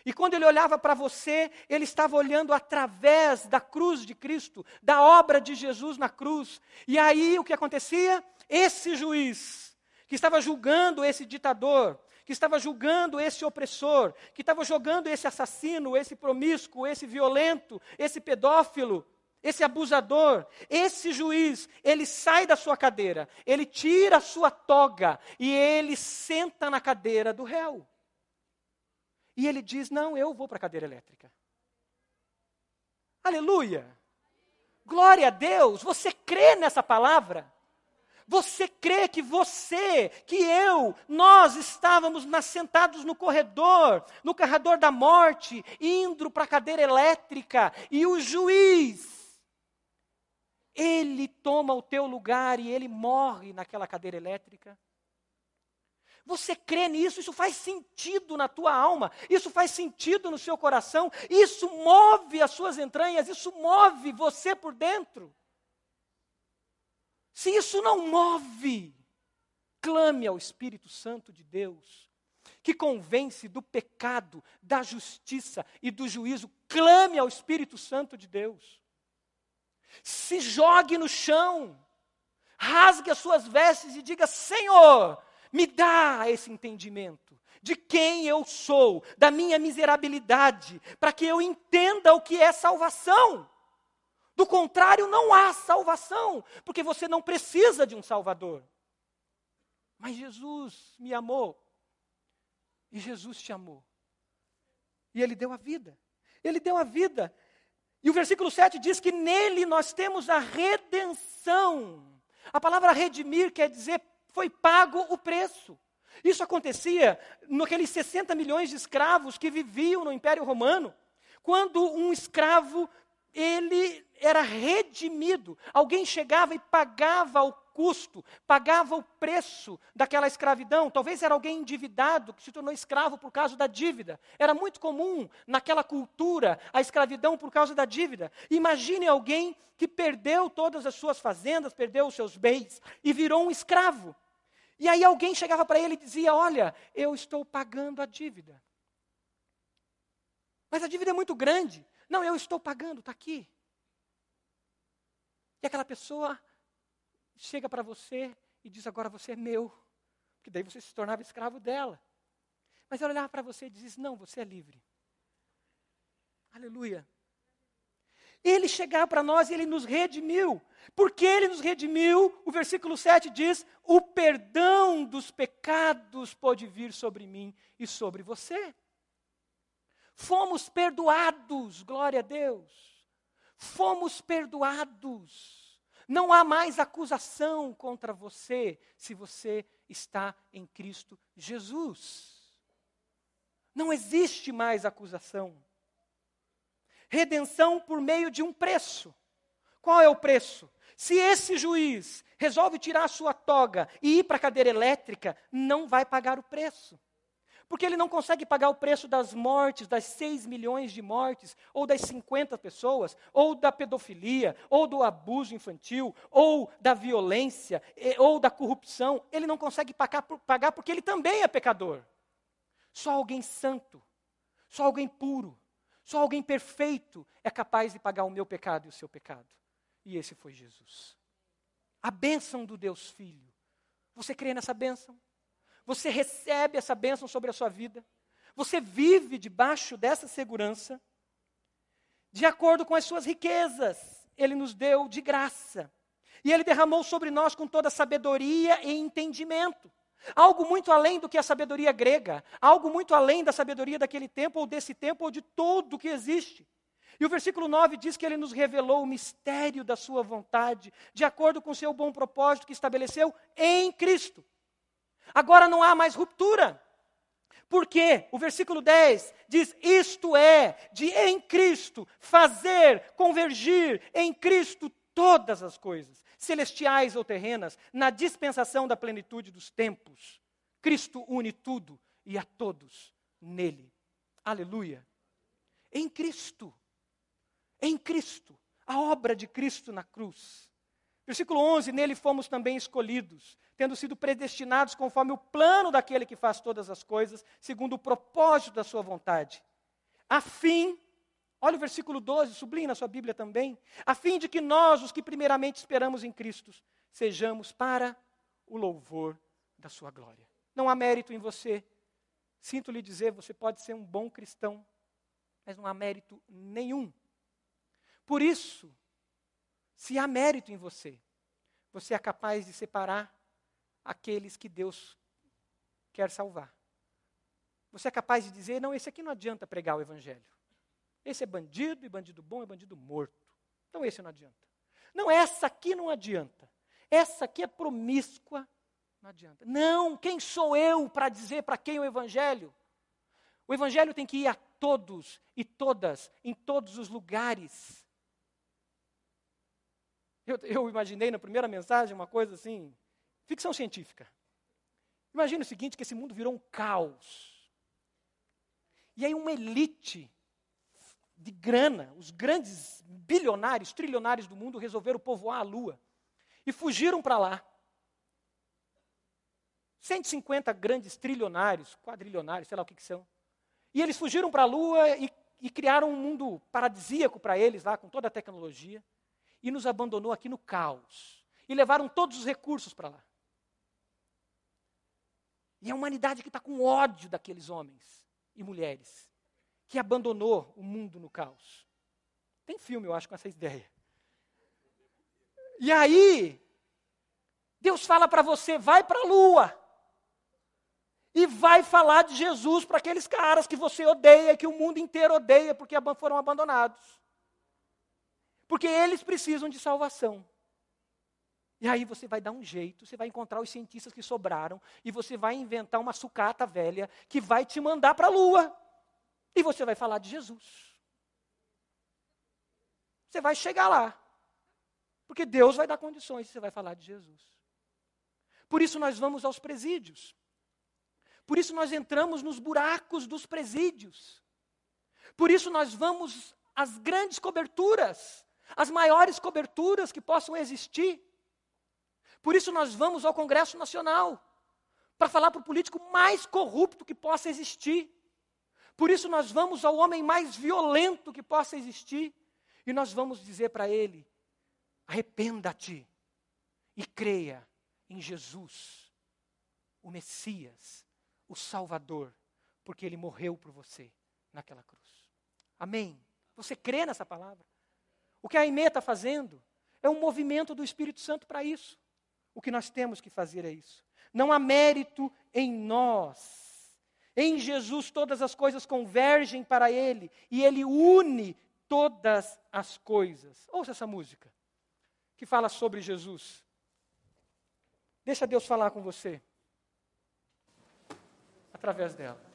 E quando ele olhava para você, ele estava olhando através da cruz de Cristo, da obra de Jesus na cruz. E aí o que acontecia? Esse juiz, que estava julgando esse ditador, que estava julgando esse opressor, que estava julgando esse assassino, esse promíscuo, esse violento, esse pedófilo, esse abusador, esse juiz, ele sai da sua cadeira, ele tira a sua toga e ele senta na cadeira do réu. E ele diz: Não, eu vou para a cadeira elétrica. Aleluia! Glória a Deus! Você crê nessa palavra? Você crê que você, que eu, nós estávamos sentados no corredor, no corredor da morte, indo para a cadeira elétrica, e o juiz, ele toma o teu lugar e ele morre naquela cadeira elétrica? Você crê nisso, isso faz sentido na tua alma, isso faz sentido no seu coração, isso move as suas entranhas, isso move você por dentro. Se isso não move, clame ao Espírito Santo de Deus que convence do pecado, da justiça e do juízo, clame ao Espírito Santo de Deus. Se jogue no chão, rasgue as suas vestes e diga: Senhor, me dá esse entendimento de quem eu sou, da minha miserabilidade, para que eu entenda o que é salvação. Do contrário, não há salvação, porque você não precisa de um Salvador. Mas Jesus me amou, e Jesus te amou, e Ele deu a vida. Ele deu a vida. E o versículo 7 diz que nele nós temos a redenção. A palavra redimir quer dizer foi pago o preço. Isso acontecia naqueles 60 milhões de escravos que viviam no Império Romano. Quando um escravo ele era redimido, alguém chegava e pagava o custo, pagava o preço daquela escravidão. Talvez era alguém endividado que se tornou escravo por causa da dívida. Era muito comum naquela cultura a escravidão por causa da dívida. Imagine alguém que perdeu todas as suas fazendas, perdeu os seus bens e virou um escravo. E aí alguém chegava para ele e dizia: Olha, eu estou pagando a dívida. Mas a dívida é muito grande. Não, eu estou pagando, está aqui. E aquela pessoa chega para você e diz: Agora você é meu. Porque daí você se tornava escravo dela. Mas ela olhava para você e dizia: Não, você é livre. Aleluia. Ele chegar para nós e ele nos redimiu. Porque ele nos redimiu, o versículo 7 diz: O perdão dos pecados pode vir sobre mim e sobre você. Fomos perdoados, glória a Deus. Fomos perdoados. Não há mais acusação contra você se você está em Cristo Jesus. Não existe mais acusação. Redenção por meio de um preço. Qual é o preço? Se esse juiz resolve tirar a sua toga e ir para a cadeira elétrica, não vai pagar o preço. Porque ele não consegue pagar o preço das mortes, das 6 milhões de mortes, ou das 50 pessoas, ou da pedofilia, ou do abuso infantil, ou da violência, ou da corrupção. Ele não consegue pagar porque ele também é pecador. Só alguém santo, só alguém puro, só alguém perfeito é capaz de pagar o meu pecado e o seu pecado. E esse foi Jesus. A bênção do Deus Filho. Você crê nessa bênção? Você recebe essa bênção sobre a sua vida? Você vive debaixo dessa segurança? De acordo com as suas riquezas, Ele nos deu de graça. E Ele derramou sobre nós com toda sabedoria e entendimento. Algo muito além do que a sabedoria grega, algo muito além da sabedoria daquele tempo, ou desse tempo, ou de todo que existe. E o versículo 9 diz que ele nos revelou o mistério da sua vontade, de acordo com o seu bom propósito que estabeleceu em Cristo. Agora não há mais ruptura. Porque o versículo 10 diz: Isto é, de em Cristo fazer convergir em Cristo todas as coisas, celestiais ou terrenas, na dispensação da plenitude dos tempos. Cristo une tudo e a todos nele. Aleluia. Em Cristo. Em Cristo. A obra de Cristo na cruz. Versículo 11: Nele fomos também escolhidos, tendo sido predestinados conforme o plano daquele que faz todas as coisas, segundo o propósito da sua vontade, a fim Olha o versículo 12, sublinhe na sua Bíblia também. A fim de que nós, os que primeiramente esperamos em Cristo, sejamos para o louvor da sua glória. Não há mérito em você. Sinto lhe dizer, você pode ser um bom cristão, mas não há mérito nenhum. Por isso, se há mérito em você, você é capaz de separar aqueles que Deus quer salvar. Você é capaz de dizer: não, esse aqui não adianta pregar o Evangelho. Esse é bandido, e bandido bom é bandido morto. Então esse não adianta. Não, essa aqui não adianta. Essa aqui é promíscua, não adianta. Não, quem sou eu para dizer para quem o evangelho? O evangelho tem que ir a todos e todas, em todos os lugares. Eu, eu imaginei na primeira mensagem uma coisa assim, ficção científica. Imagina o seguinte, que esse mundo virou um caos. E aí uma elite de grana, os grandes bilionários, trilionários do mundo resolveram povoar a Lua e fugiram para lá. 150 grandes trilionários, quadrilionários, sei lá o que, que são. E eles fugiram para a Lua e, e criaram um mundo paradisíaco para eles lá, com toda a tecnologia, e nos abandonou aqui no caos. E levaram todos os recursos para lá. E a humanidade que está com ódio daqueles homens e mulheres, que abandonou o mundo no caos. Tem filme, eu acho, com essa ideia. E aí, Deus fala para você: vai para a lua. E vai falar de Jesus para aqueles caras que você odeia, que o mundo inteiro odeia, porque foram abandonados. Porque eles precisam de salvação. E aí você vai dar um jeito, você vai encontrar os cientistas que sobraram, e você vai inventar uma sucata velha que vai te mandar para a lua. E você vai falar de Jesus. Você vai chegar lá. Porque Deus vai dar condições, você vai falar de Jesus. Por isso nós vamos aos presídios. Por isso nós entramos nos buracos dos presídios. Por isso nós vamos às grandes coberturas, as maiores coberturas que possam existir. Por isso nós vamos ao Congresso Nacional, para falar para o político mais corrupto que possa existir. Por isso nós vamos ao homem mais violento que possa existir. E nós vamos dizer para ele: Arrependa-te e creia em Jesus, o Messias, o Salvador, porque ele morreu por você naquela cruz. Amém? Você crê nessa palavra? O que a Aimee está fazendo é um movimento do Espírito Santo para isso. O que nós temos que fazer é isso. Não há mérito em nós. Em Jesus todas as coisas convergem para Ele e Ele une todas as coisas. Ouça essa música que fala sobre Jesus. Deixa Deus falar com você através dela.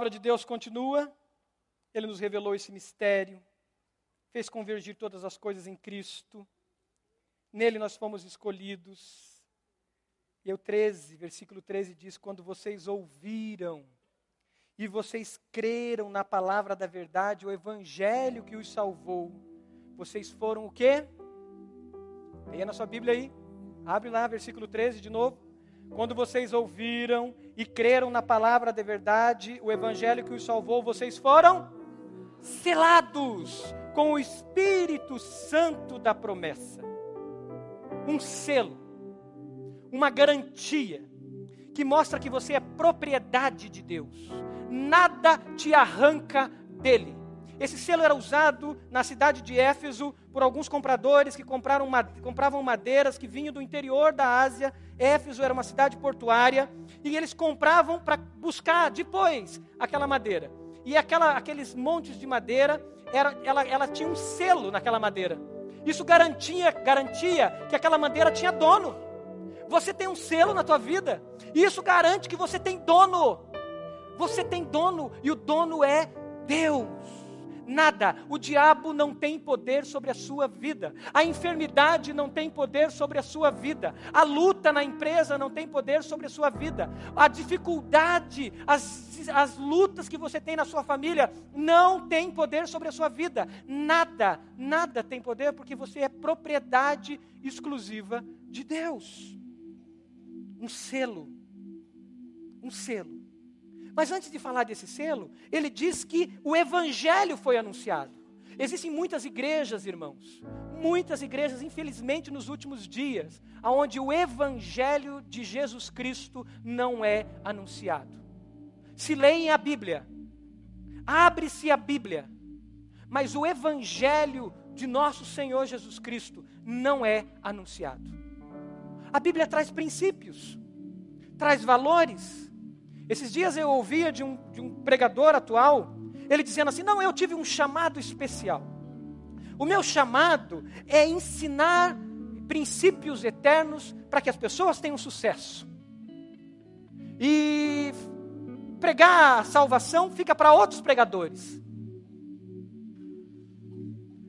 Palavra de Deus continua. Ele nos revelou esse mistério, fez convergir todas as coisas em Cristo. Nele nós fomos escolhidos. E o 13, versículo 13 diz: Quando vocês ouviram e vocês creram na palavra da verdade, o evangelho que os salvou, vocês foram o quê? Leia na sua Bíblia aí. Abre lá, versículo 13 de novo. Quando vocês ouviram e creram na palavra da verdade, o evangelho que os salvou, vocês foram selados com o Espírito Santo da promessa. Um selo, uma garantia que mostra que você é propriedade de Deus. Nada te arranca dele. Esse selo era usado na cidade de Éfeso por alguns compradores que compravam madeiras que vinham do interior da Ásia. Éfeso era uma cidade portuária e eles compravam para buscar depois aquela madeira. E aquela, aqueles montes de madeira, era, ela, ela tinha um selo naquela madeira. Isso garantia, garantia que aquela madeira tinha dono. Você tem um selo na tua vida. Isso garante que você tem dono. Você tem dono e o dono é Deus nada. O diabo não tem poder sobre a sua vida. A enfermidade não tem poder sobre a sua vida. A luta na empresa não tem poder sobre a sua vida. A dificuldade, as, as lutas que você tem na sua família não tem poder sobre a sua vida. Nada, nada tem poder porque você é propriedade exclusiva de Deus. Um selo. Um selo. Mas antes de falar desse selo, ele diz que o evangelho foi anunciado. Existem muitas igrejas, irmãos, muitas igrejas, infelizmente, nos últimos dias, onde o evangelho de Jesus Cristo não é anunciado. Se leem a Bíblia, abre-se a Bíblia, mas o evangelho de nosso Senhor Jesus Cristo não é anunciado. A Bíblia traz princípios, traz valores, esses dias eu ouvia de um, de um pregador atual, ele dizendo assim: Não, eu tive um chamado especial. O meu chamado é ensinar princípios eternos para que as pessoas tenham sucesso. E pregar a salvação fica para outros pregadores.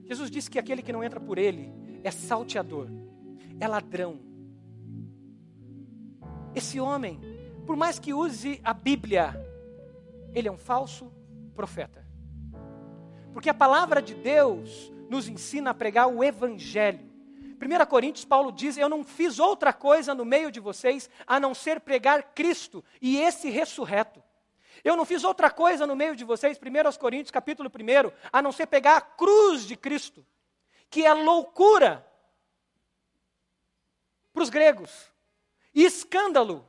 Jesus disse que aquele que não entra por ele é salteador, é ladrão. Esse homem por mais que use a Bíblia, ele é um falso profeta. Porque a palavra de Deus nos ensina a pregar o Evangelho. 1 Coríntios, Paulo diz: Eu não fiz outra coisa no meio de vocês a não ser pregar Cristo e esse ressurreto. Eu não fiz outra coisa no meio de vocês, 1 Coríntios, capítulo 1, a não ser pegar a cruz de Cristo, que é loucura para os gregos, e escândalo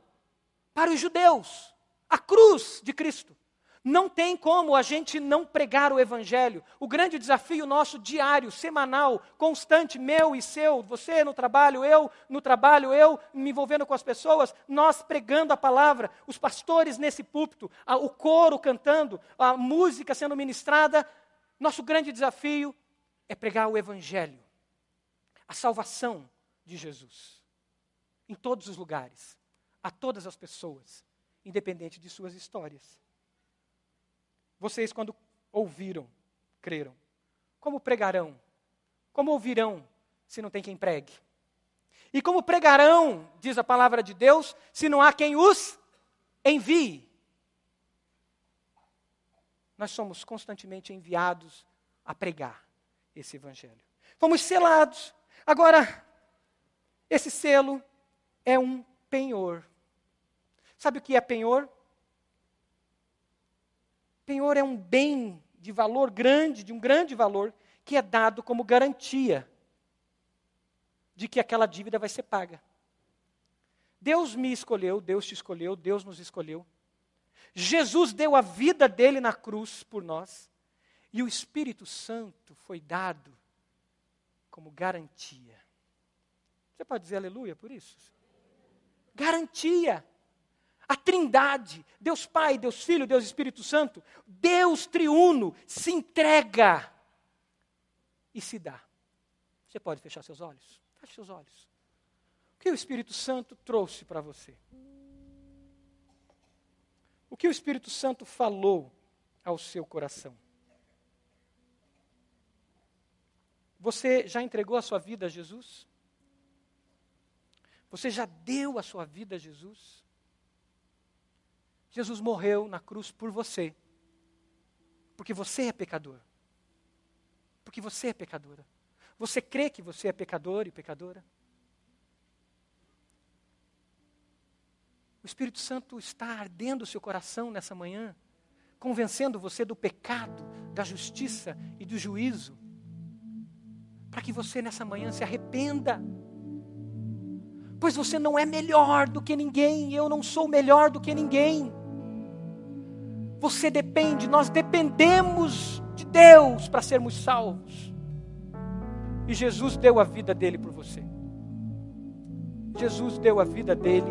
para os judeus, a cruz de Cristo. Não tem como a gente não pregar o Evangelho. O grande desafio nosso diário, semanal, constante, meu e seu, você no trabalho, eu no trabalho, eu me envolvendo com as pessoas, nós pregando a palavra, os pastores nesse púlpito, o coro cantando, a música sendo ministrada. Nosso grande desafio é pregar o Evangelho, a salvação de Jesus, em todos os lugares a todas as pessoas, independente de suas histórias. Vocês, quando ouviram, creram. Como pregarão? Como ouvirão se não tem quem pregue? E como pregarão, diz a palavra de Deus, se não há quem os envie? Nós somos constantemente enviados a pregar esse evangelho. Fomos selados. Agora, esse selo é um penhor. Sabe o que é penhor? Penhor é um bem de valor grande, de um grande valor, que é dado como garantia de que aquela dívida vai ser paga. Deus me escolheu, Deus te escolheu, Deus nos escolheu. Jesus deu a vida dele na cruz por nós. E o Espírito Santo foi dado como garantia. Você pode dizer aleluia por isso? Garantia. A Trindade, Deus Pai, Deus Filho, Deus Espírito Santo, Deus triuno se entrega e se dá. Você pode fechar seus olhos? Feche seus olhos. que o Espírito Santo trouxe para você? O que o Espírito Santo falou ao seu coração? Você já entregou a sua vida a Jesus? Você já deu a sua vida a Jesus? Jesus morreu na cruz por você. Porque você é pecador. Porque você é pecadora. Você crê que você é pecador e pecadora? O Espírito Santo está ardendo o seu coração nessa manhã, convencendo você do pecado, da justiça e do juízo, para que você nessa manhã se arrependa. Pois você não é melhor do que ninguém, eu não sou melhor do que ninguém. Você depende, nós dependemos de Deus para sermos salvos. E Jesus deu a vida dele por você. Jesus deu a vida dele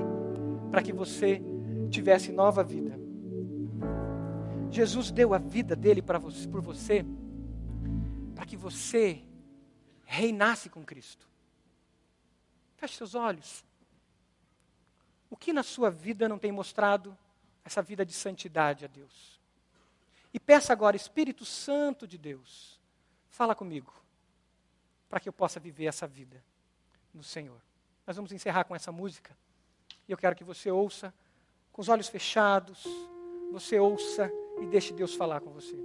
para que você tivesse nova vida. Jesus deu a vida dele para você, por você, para que você reinasse com Cristo. Feche seus olhos. O que na sua vida não tem mostrado essa vida de santidade a Deus? E peça agora, Espírito Santo de Deus, fala comigo, para que eu possa viver essa vida no Senhor. Nós vamos encerrar com essa música. E eu quero que você ouça com os olhos fechados, você ouça e deixe Deus falar com você.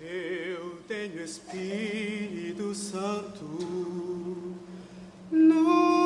Eu tenho Espírito Santo no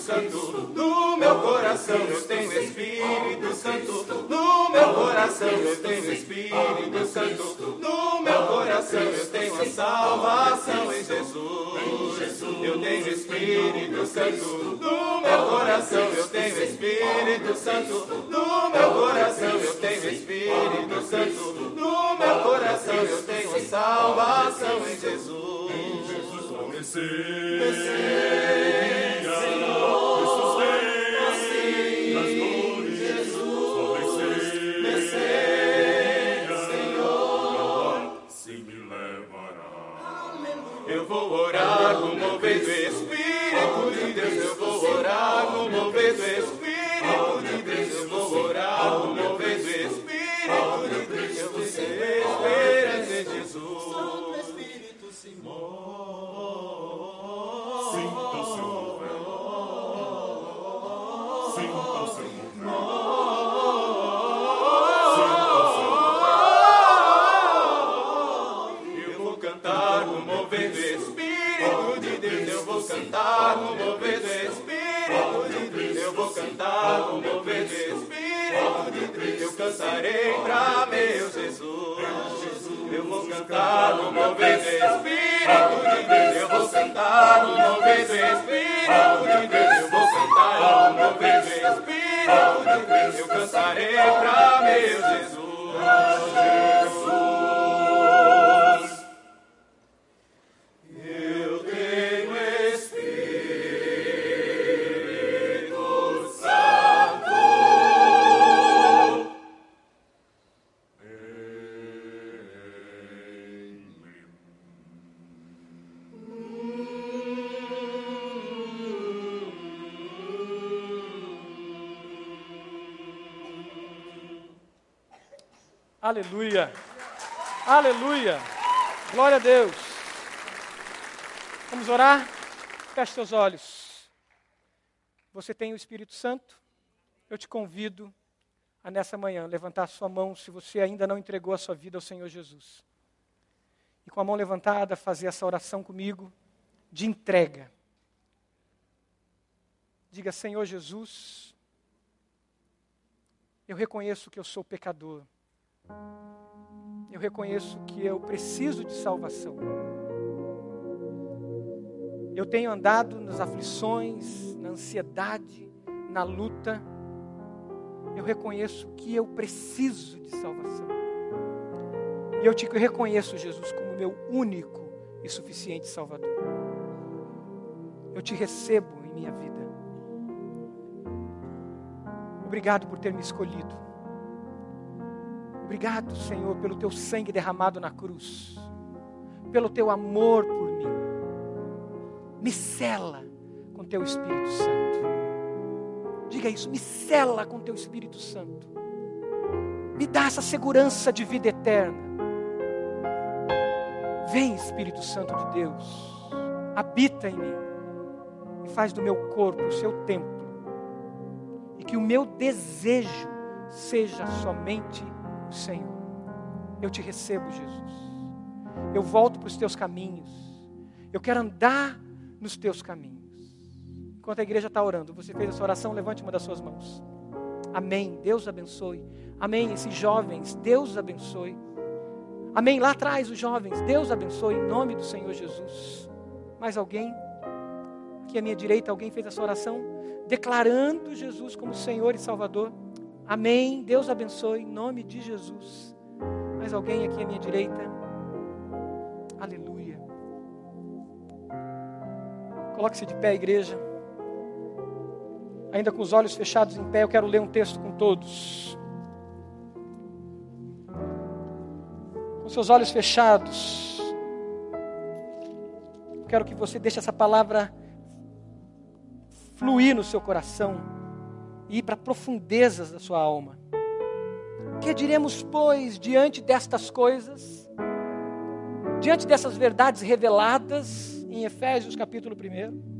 Santo no meu coração. Eu tenho Espírito Santo no meu coração. Eu tenho Espírito Santo no meu coração. Eu tenho a salvação em Jesus. Eu tenho Espírito Santo no meu coração. Eu tenho Espírito Santo no meu coração. Eu tenho Espírito Santo no meu coração. Eu tenho a salvação em Jesus. Eu vou orar no mover do Espírito de Deus. Eu vou orar no mover do Espírito Vou cantar no mover Aleluia. Aleluia. Glória a Deus. Vamos orar? Feche seus olhos. Você tem o Espírito Santo? Eu te convido a nessa manhã levantar a sua mão se você ainda não entregou a sua vida ao Senhor Jesus. E com a mão levantada, fazer essa oração comigo de entrega. Diga, Senhor Jesus, eu reconheço que eu sou pecador. Eu reconheço que eu preciso de salvação. Eu tenho andado nas aflições, na ansiedade, na luta. Eu reconheço que eu preciso de salvação. E eu te reconheço, Jesus, como meu único e suficiente Salvador. Eu te recebo em minha vida. Obrigado por ter me escolhido. Obrigado, Senhor, pelo teu sangue derramado na cruz, pelo teu amor por mim. Me cela com teu Espírito Santo. Diga isso, me cela com teu Espírito Santo. Me dá essa segurança de vida eterna. Vem, Espírito Santo de Deus, habita em mim e faz do meu corpo o seu templo. E que o meu desejo seja somente Senhor. Eu te recebo, Jesus. Eu volto para os teus caminhos. Eu quero andar nos teus caminhos. Enquanto a igreja está orando, você fez essa oração, levante uma das suas mãos. Amém. Deus abençoe. Amém. Esses jovens, Deus abençoe. Amém. Lá atrás, os jovens, Deus abençoe em nome do Senhor Jesus. Mais alguém? Aqui à minha direita, alguém fez essa oração, declarando Jesus como Senhor e Salvador. Amém. Deus abençoe em nome de Jesus. Mais alguém aqui à minha direita? Aleluia. Coloque-se de pé, igreja. Ainda com os olhos fechados em pé, eu quero ler um texto com todos. seus olhos fechados, quero que você deixe essa palavra fluir no seu coração e ir para profundezas da sua alma. Que diremos, pois, diante destas coisas, diante dessas verdades reveladas em Efésios capítulo 1?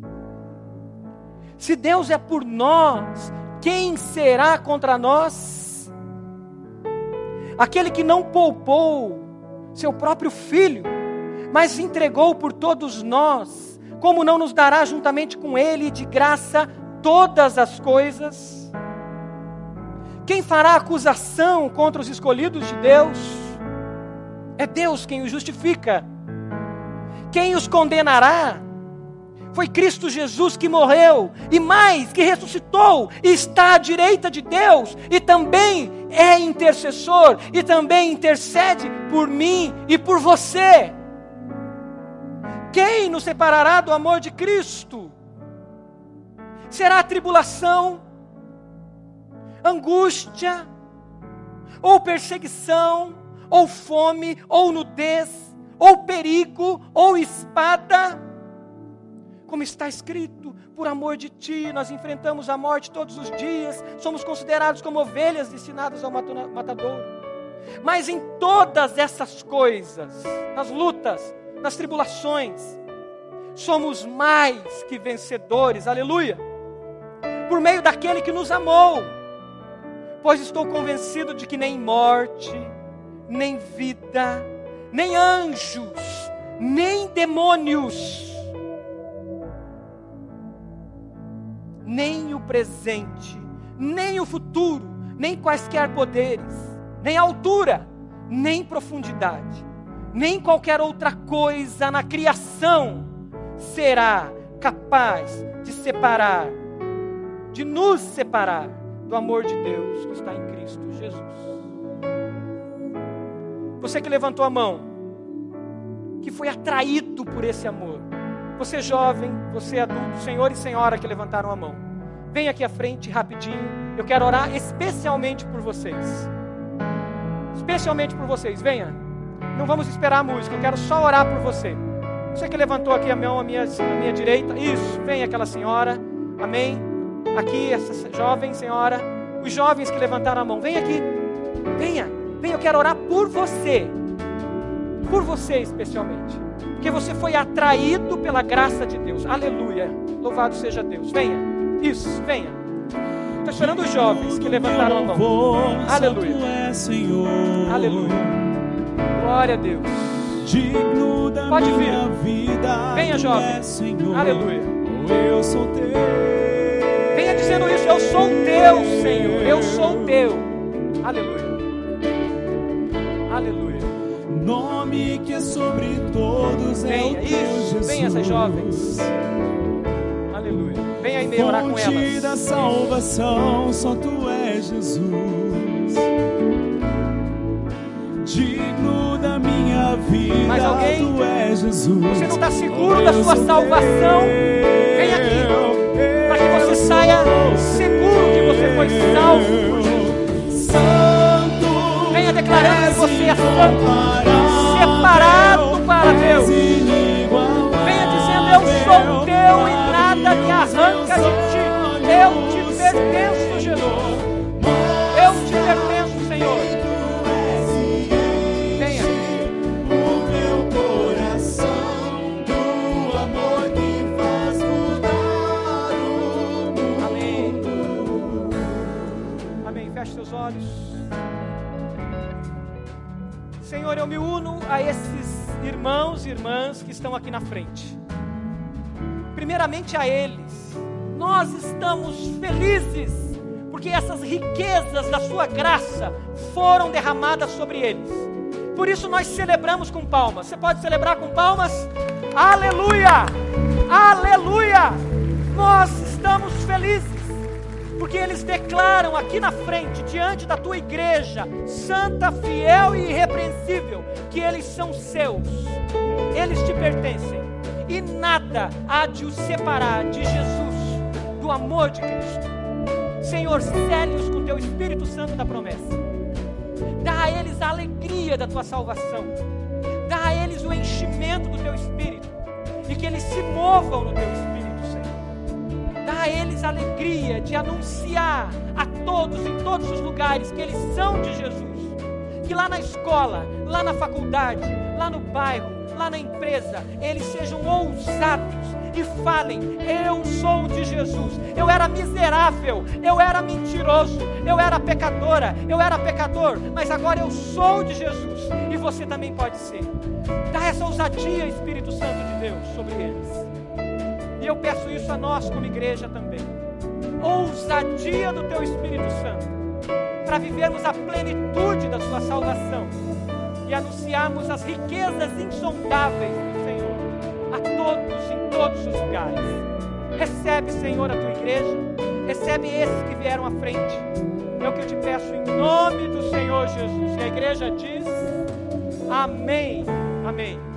Se Deus é por nós, quem será contra nós? Aquele que não poupou seu próprio filho, mas entregou por todos nós, como não nos dará juntamente com ele de graça todas as coisas? Quem fará acusação contra os escolhidos de Deus? É Deus quem os justifica. Quem os condenará? Foi Cristo Jesus que morreu e mais, que ressuscitou e está à direita de Deus e também é intercessor e também intercede por mim e por você. Quem nos separará do amor de Cristo? Será tribulação, angústia, ou perseguição, ou fome, ou nudez, ou perigo, ou espada? como está escrito, por amor de ti, nós enfrentamos a morte todos os dias, somos considerados como ovelhas destinadas ao matador. Mas em todas essas coisas, nas lutas, nas tribulações, somos mais que vencedores, aleluia, por meio daquele que nos amou, pois estou convencido de que nem morte, nem vida, nem anjos, nem demônios, nem o presente, nem o futuro, nem quaisquer poderes, nem altura, nem profundidade, nem qualquer outra coisa na criação será capaz de separar, de nos separar do amor de Deus que está em Cristo Jesus. Você que levantou a mão, que foi atraído por esse amor, você jovem, você adulto, senhor e senhora que levantaram a mão. Vem aqui à frente rapidinho. Eu quero orar especialmente por vocês. Especialmente por vocês. Venha. Não vamos esperar a música. Eu quero só orar por você. Você que levantou aqui a mão à minha, à minha direita. Isso. Vem aquela senhora. Amém. Aqui, essa jovem senhora. Os jovens que levantaram a mão. Vem aqui. Venha. Venha. Eu quero orar por você. Por você especialmente porque você foi atraído pela graça de Deus. Aleluia. Louvado seja Deus. Venha. Isso, venha. Estou esperando os jovens que levantaram a mão. Aleluia. É. Aleluia. Glória a Deus. Pode vir. Venha, jovem. Aleluia. Eu sou teu. Venha dizendo isso, eu sou teu, Senhor. Eu sou teu. Aleluia. Aleluia. Nome que é sobre todos é o isso. Jesus. Venha essas jovens. Aleluia. Venha aí meio orar com Fonte da elas. salvação, só tu és Jesus. Digno da minha vida, Mais alguém? tu és Jesus. Você não está seguro da sua salvação? teu, Vem aqui. Que você saia seguro que você foi salvo por Jesus. Santo, Venha declarando que você é santo, separado para Deus. Venha dizendo: Eu sou teu e nada me arranca de ti. Eu te pertenço, que estão aqui na frente. Primeiramente a eles, nós estamos felizes porque essas riquezas da Sua graça foram derramadas sobre eles. Por isso nós celebramos com palmas. Você pode celebrar com palmas? Aleluia! Aleluia! Nós estamos felizes porque eles declaram aqui na frente, diante da tua igreja, santa, fiel e irrepreensível, que eles são seus, eles te pertencem, e nada há de os separar de Jesus, do amor de Cristo. Senhor, cele-os com teu Espírito Santo da promessa, dá a eles a alegria da tua salvação, dá a eles o enchimento do teu Espírito, e que eles se movam no teu Espírito, Senhor. Dá a eles a alegria de anunciar a todos, em todos os lugares, que eles são de Jesus. Que lá na escola, lá na faculdade, lá no bairro, lá na empresa, eles sejam ousados e falem: Eu sou de Jesus. Eu era miserável, eu era mentiroso, eu era pecadora, eu era pecador, mas agora eu sou de Jesus e você também pode ser. Dá essa ousadia, Espírito Santo de Deus, sobre eles. E eu peço isso a nós como igreja também. Ousadia do teu Espírito Santo, para vivermos a plenitude da sua salvação e anunciarmos as riquezas insondáveis do Senhor a todos em todos os lugares. Recebe, Senhor, a tua igreja, recebe esses que vieram à frente. É o que eu te peço em nome do Senhor Jesus. E a igreja diz: Amém. Amém.